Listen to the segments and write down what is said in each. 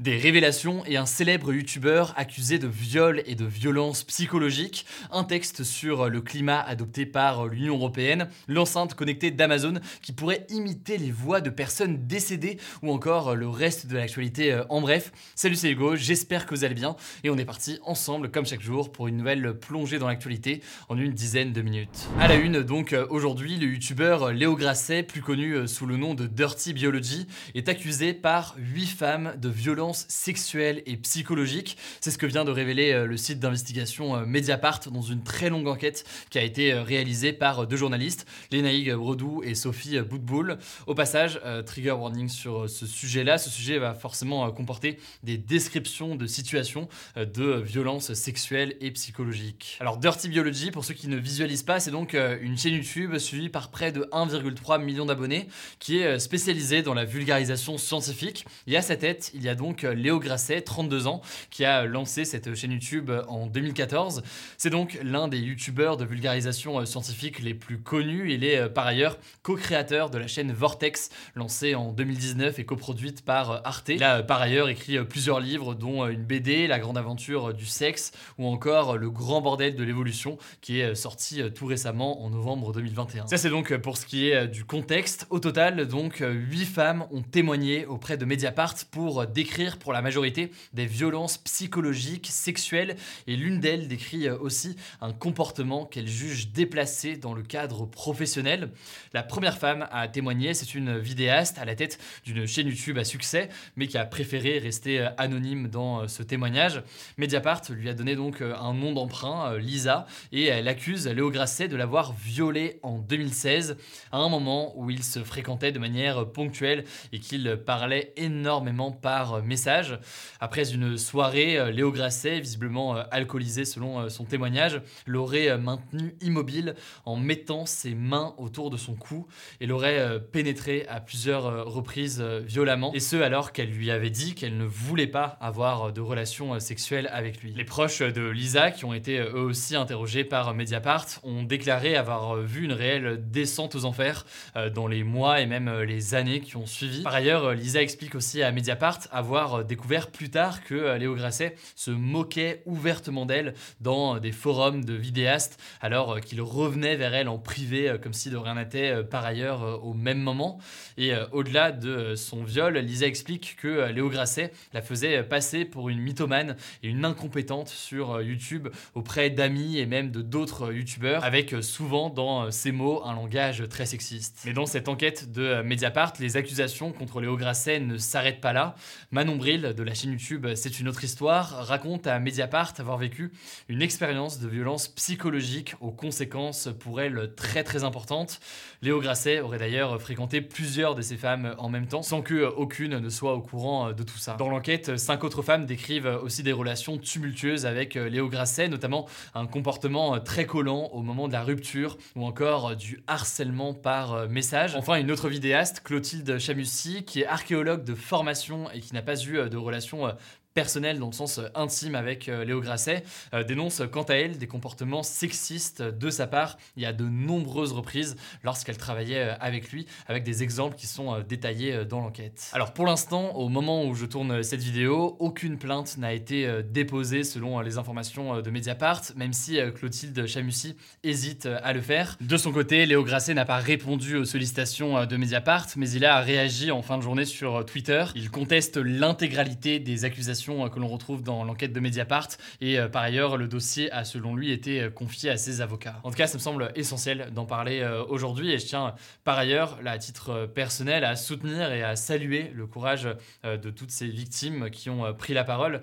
Des révélations et un célèbre youtubeur accusé de viol et de violence psychologique, un texte sur le climat adopté par l'Union Européenne, l'enceinte connectée d'Amazon qui pourrait imiter les voix de personnes décédées ou encore le reste de l'actualité euh, en bref. Salut c'est Hugo, j'espère que vous allez bien et on est parti ensemble comme chaque jour pour une nouvelle plongée dans l'actualité en une dizaine de minutes. À la une donc euh, aujourd'hui, le youtubeur Léo Grasset, plus connu euh, sous le nom de Dirty Biology, est accusé par 8 femmes de violence sexuelle et psychologique. C'est ce que vient de révéler euh, le site d'investigation euh, Mediapart dans une très longue enquête qui a été euh, réalisée par deux journalistes, Lénaïg Brodou et Sophie Boutboul. Au passage, trigger warning sur ce sujet-là. Ce sujet va forcément comporter des descriptions de situations de violence sexuelle et psychologique. Alors Dirty Biology, pour ceux qui ne visualisent pas, c'est donc une chaîne YouTube suivie par près de 1,3 million d'abonnés qui est spécialisée dans la vulgarisation scientifique. Et à sa tête, il y a donc Léo Grasset, 32 ans, qui a lancé cette chaîne YouTube en 2014. C'est donc l'un des youtubeurs de vulgarisation euh, scientifique les plus connus. Il est euh, par ailleurs co-créateur de la chaîne Vortex, lancée en 2019 et coproduite par euh, Arte. Il a par ailleurs écrit plusieurs livres, dont une BD, La grande aventure du sexe, ou encore Le grand bordel de l'évolution, qui est sorti tout récemment en novembre 2021. Ça c'est donc pour ce qui est du contexte. Au total, donc, 8 femmes ont témoigné auprès de Mediapart pour décrire pour la majorité des violences psychologiques, sexuelles, et l'une d'elles décrit euh, aussi un comportement qu'elle juge déplacé dans le cadre professionnel. La première femme à témoigner, c'est une vidéaste à la tête d'une chaîne YouTube à succès, mais qui a préféré rester euh, anonyme dans euh, ce témoignage. Mediapart lui a donné donc un nom d'emprunt, Lisa, et elle accuse Léo Grasset de l'avoir violée en 2016, à un moment où ils se fréquentaient de manière ponctuelle et qu'ils parlaient énormément par message après une soirée, euh, Léo Grasset, visiblement euh, alcoolisé selon euh, son témoignage, l'aurait maintenu immobile en mettant ses mains autour de son cou et l'aurait pénétré à plusieurs reprises violemment. Et ce alors qu'elle lui avait dit qu'elle ne voulait pas avoir de relations sexuelles avec lui. Les proches de Lisa, qui ont été eux aussi interrogés par Mediapart, ont déclaré avoir vu une réelle descente aux enfers dans les mois et même les années qui ont suivi. Par ailleurs, Lisa explique aussi à Mediapart avoir euh, découvert plus tard que euh, Léo Grasset se moquait ouvertement d'elle dans des forums de vidéastes, alors euh, qu'il revenait vers elle en privé comme si de rien n'était par ailleurs au même moment. Et au-delà de son viol, Lisa explique que Léo Grasset la faisait passer pour une mythomane et une incompétente sur YouTube auprès d'amis et même de d'autres youtubeurs, avec souvent dans ses mots un langage très sexiste. Mais dans cette enquête de Mediapart, les accusations contre Léo Grasset ne s'arrêtent pas là. Manon de la chaîne YouTube C'est une autre histoire raconte à Mediapart avoir vécu une expérience de violence psychologique aux conséquences pour elle très très importantes. Léo Grasset aurait d'ailleurs fréquenté plusieurs de ces femmes en même temps sans que aucune ne soit au courant de tout ça. Dans l'enquête, cinq autres femmes décrivent aussi des relations tumultueuses avec Léo Grasset, notamment un comportement très collant au moment de la rupture ou encore du harcèlement par message. Enfin, une autre vidéaste, Clotilde Chamussy, qui est archéologue de formation et qui n'a pas eu euh, de relations euh, personnelle dans le sens euh, intime avec euh, Léo Grasset, euh, dénonce quant à elle des comportements sexistes de sa part il y a de nombreuses reprises lorsqu'elle travaillait avec lui, avec des exemples qui sont détaillés dans l'enquête. Alors pour l'instant, au moment où je tourne cette vidéo, aucune plainte n'a été déposée selon les informations de Mediapart, même si Clotilde Chamussy hésite à le faire. De son côté, Léo Grasset n'a pas répondu aux sollicitations de Mediapart, mais il a réagi en fin de journée sur Twitter. Il conteste l'intégralité des accusations informations que l'on retrouve dans l'enquête de Mediapart. Et par ailleurs, le dossier a selon lui été confié à ses avocats. En tout cas, ça me semble essentiel d'en parler aujourd'hui et je tiens par ailleurs, là, à titre personnel, à soutenir et à saluer le courage de toutes ces victimes qui ont pris la parole.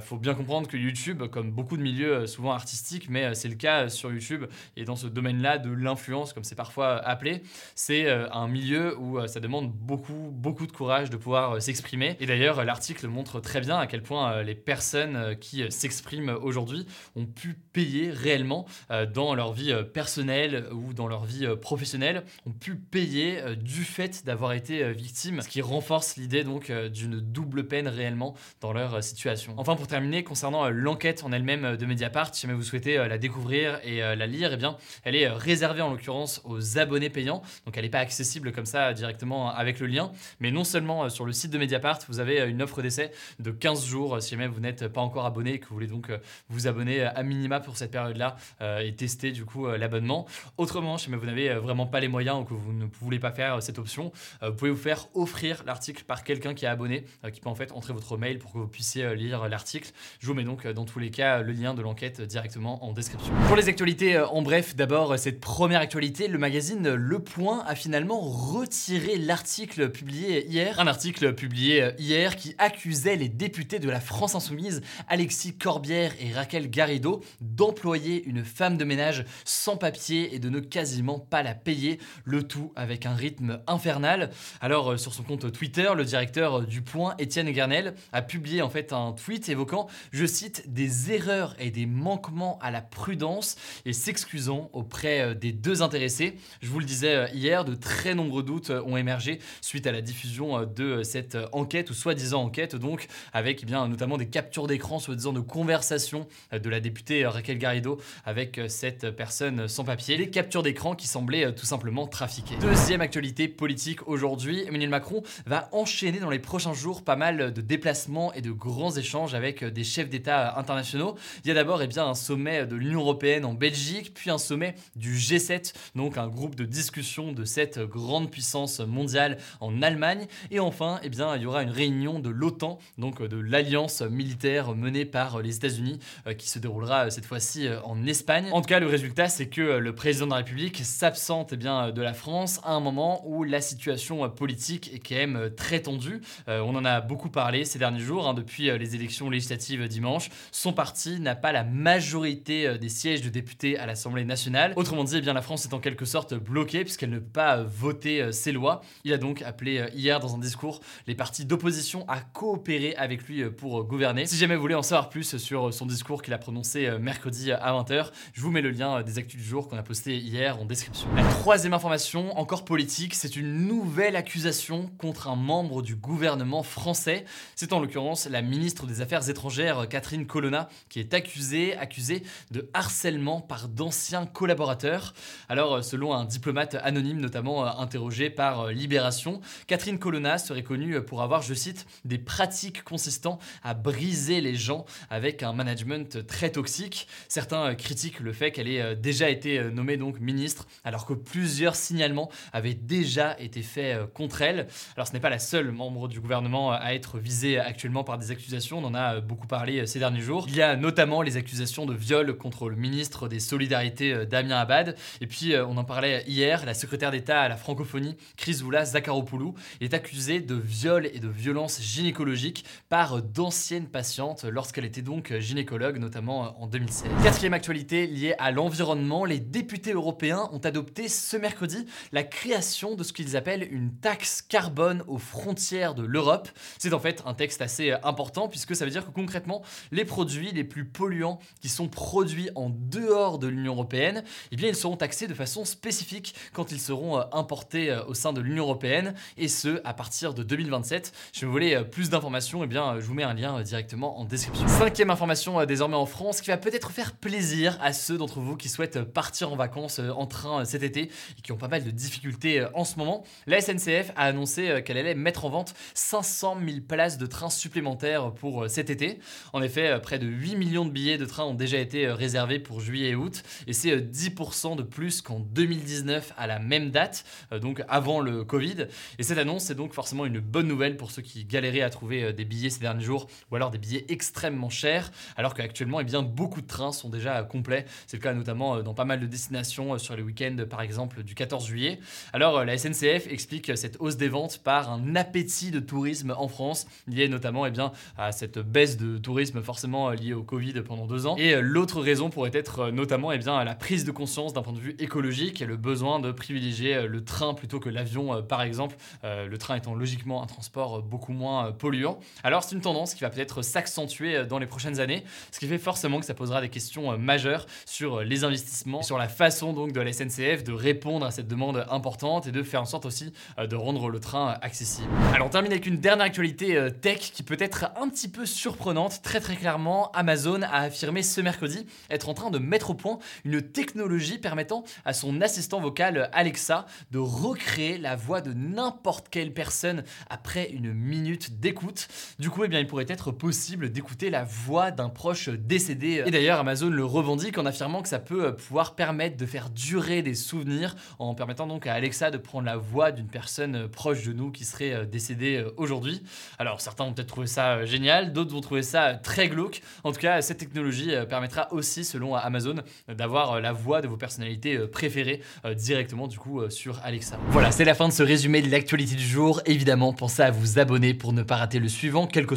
Faut bien comprendre que YouTube, comme beaucoup de milieux souvent artistiques, mais c'est le cas sur YouTube et dans ce domaine-là de l'influence, comme c'est parfois appelé, c'est un milieu où ça demande beaucoup, beaucoup de courage de pouvoir s'exprimer. Et d'ailleurs, l'article montre très bien à quel point les personnes qui s'expriment aujourd'hui ont pu payer réellement dans leur vie personnelle ou dans leur vie professionnelle, ont pu payer du fait d'avoir été victimes, ce qui renforce l'idée donc d'une double peine réellement dans leur situation. Enfin, pour terminer, concernant l'enquête en elle-même de Mediapart, si jamais vous souhaitez la découvrir et la lire, eh bien, elle est réservée en l'occurrence aux abonnés payants, donc elle n'est pas accessible comme ça directement avec le lien, mais non seulement sur le site de Mediapart, vous avez une offre d'essai de 15 jours si jamais vous n'êtes pas encore abonné et que vous voulez donc vous abonner à minima pour cette période-là et tester du coup l'abonnement. Autrement, si jamais vous n'avez vraiment pas les moyens ou que vous ne voulez pas faire cette option, vous pouvez vous faire offrir l'article par quelqu'un qui est abonné, qui peut en fait entrer votre mail pour que vous puissiez lire l'article. Je vous mets donc dans tous les cas le lien de l'enquête directement en description. Pour les actualités en bref, d'abord cette première actualité, le magazine Le Point a finalement retiré l'article publié hier. Un article publié hier qui accusait les députés de la France Insoumise, Alexis Corbière et Raquel Garrido, d'employer une femme de ménage sans papier et de ne quasiment pas la payer, le tout avec un rythme infernal. Alors sur son compte Twitter, le directeur du Point, Étienne Gernel, a publié en fait un tweet évoquant, je cite, des erreurs et des manquements à la prudence et s'excusant auprès des deux intéressés. Je vous le disais hier, de très nombreux doutes ont émergé suite à la diffusion de cette enquête ou soi-disant enquête donc avec eh notamment des captures d'écran soi-disant de conversation de la députée Raquel Garrido avec cette personne sans papier, des captures d'écran qui semblaient tout simplement trafiquées. Deuxième actualité politique aujourd'hui, Emmanuel Macron va enchaîner dans les prochains jours pas mal de déplacements et de grands échanges avec des chefs d'État internationaux. Il y a d'abord eh bien un sommet de l'Union européenne en Belgique, puis un sommet du G7, donc un groupe de discussion de cette grande puissance mondiale en Allemagne, et enfin eh bien il y aura une réunion de l'OTAN, donc de l'alliance militaire menée par les États-Unis, qui se déroulera cette fois-ci en Espagne. En tout cas, le résultat, c'est que le président de la République s'absente eh de la France à un moment où la situation politique est quand même très tendue. on en a beaucoup parlé ces derniers jours, hein, depuis les élections législatives dimanche. Son parti n'a pas la majorité des sièges de députés à l'Assemblée nationale. Autrement dit, eh bien, la France est en quelque sorte bloquée puisqu'elle ne peut pas voter ses lois. Il a donc appelé hier dans un discours les partis d'opposition à coopérer avec lui pour gouverner. Si jamais vous voulez en savoir plus sur son discours qu'il a prononcé mercredi à 20h, je vous mets le lien des actus du jour qu'on a posté hier en description. La troisième information, encore politique, c'est une nouvelle accusation contre un membre du gouvernement français. C'est en l'occurrence la ministre des Affaires étrangères Catherine Colonna qui est accusée, accusée de harcèlement par d'anciens collaborateurs. Alors selon un diplomate anonyme notamment interrogé par Libération, Catherine Colonna serait connue pour avoir, je cite, des pratiques consistant à briser les gens avec un management très toxique. Certains critiquent le fait qu'elle ait déjà été nommée donc ministre alors que plusieurs signalements avaient déjà été faits contre elle. Alors ce n'est pas la seule membre du gouvernement à être visée actuellement par des accusations, on en a beaucoup parlé ces derniers jours. Il y a notamment les accusations de viol contre le ministre des Solidarités Damien Abad et puis on en parlait hier, la secrétaire d'État à la francophonie Chrysoula Zakharopoulou est accusée de viol et de violence gynécologique par d'anciennes patientes lorsqu'elle était donc gynécologue, notamment en 2016. Quatrième actualité liée à l'environnement, les députés européens ont adopté ce mercredi la création de ce qu'ils appellent une taxe carbone aux frontières de l'Europe. C'est en fait un texte assez important puisque ça veut dire que concrètement, les produits les plus polluants qui sont produits en dehors de l'Union européenne, eh bien ils seront taxés de façon spécifique quand ils seront importés au sein de l'Union européenne et ce à partir de 2027. Je vous voulais plus d'informations, et bien je vous mets un lien directement en description. Cinquième information désormais en France qui va peut-être faire plaisir à ceux d'entre vous qui souhaitent partir en vacances en train cet été et qui ont pas mal de difficultés en ce moment. La SNCF a annoncé qu'elle allait mettre en vente 500 000 places de trains supplémentaires pour cet été. En effet, près de 8 millions de billets de train ont déjà été réservés pour juillet et août et c'est 10% de plus qu'en 2019 à la même date, donc avant le Covid. Et cette annonce, c'est donc forcément une bonne nouvelle pour ceux qui galéraient à trouver des billets ces derniers ou alors des billets extrêmement chers, alors qu'actuellement, eh bien, beaucoup de trains sont déjà complets. C'est le cas notamment dans pas mal de destinations sur les week-ends, par exemple, du 14 juillet. Alors, la SNCF explique cette hausse des ventes par un appétit de tourisme en France, lié notamment eh bien, à cette baisse de tourisme forcément liée au Covid pendant deux ans. Et l'autre raison pourrait être notamment eh bien, la prise de conscience d'un point de vue écologique et le besoin de privilégier le train plutôt que l'avion, par exemple, le train étant logiquement un transport beaucoup moins polluant. Alors, c'est une tendance qui va peut-être s'accentuer dans les prochaines années, ce qui fait forcément que ça posera des questions majeures sur les investissements, sur la façon donc de la SNCF de répondre à cette demande importante et de faire en sorte aussi de rendre le train accessible. Alors on termine avec une dernière actualité euh, tech qui peut être un petit peu surprenante. Très très clairement, Amazon a affirmé ce mercredi être en train de mettre au point une technologie permettant à son assistant vocal Alexa de recréer la voix de n'importe quelle personne après une minute d'écoute. Du coup, eh bien, il pourrait être possible d'écouter la voix d'un proche décédé. Et d'ailleurs, Amazon le revendique en affirmant que ça peut euh, pouvoir permettre de faire durer des souvenirs en permettant donc à Alexa de prendre la voix d'une personne euh, proche de nous qui serait euh, décédée aujourd'hui. Alors certains vont peut-être trouver ça génial, d'autres vont trouver ça très glauque. En tout cas, cette technologie permettra aussi, selon Amazon, d'avoir la voix de vos personnalités préférées directement du coup sur Alexa. Voilà, c'est la fin de ce résumé de l'actualité du jour. Évidemment, pensez à vous abonner pour ne pas rater le suivant, que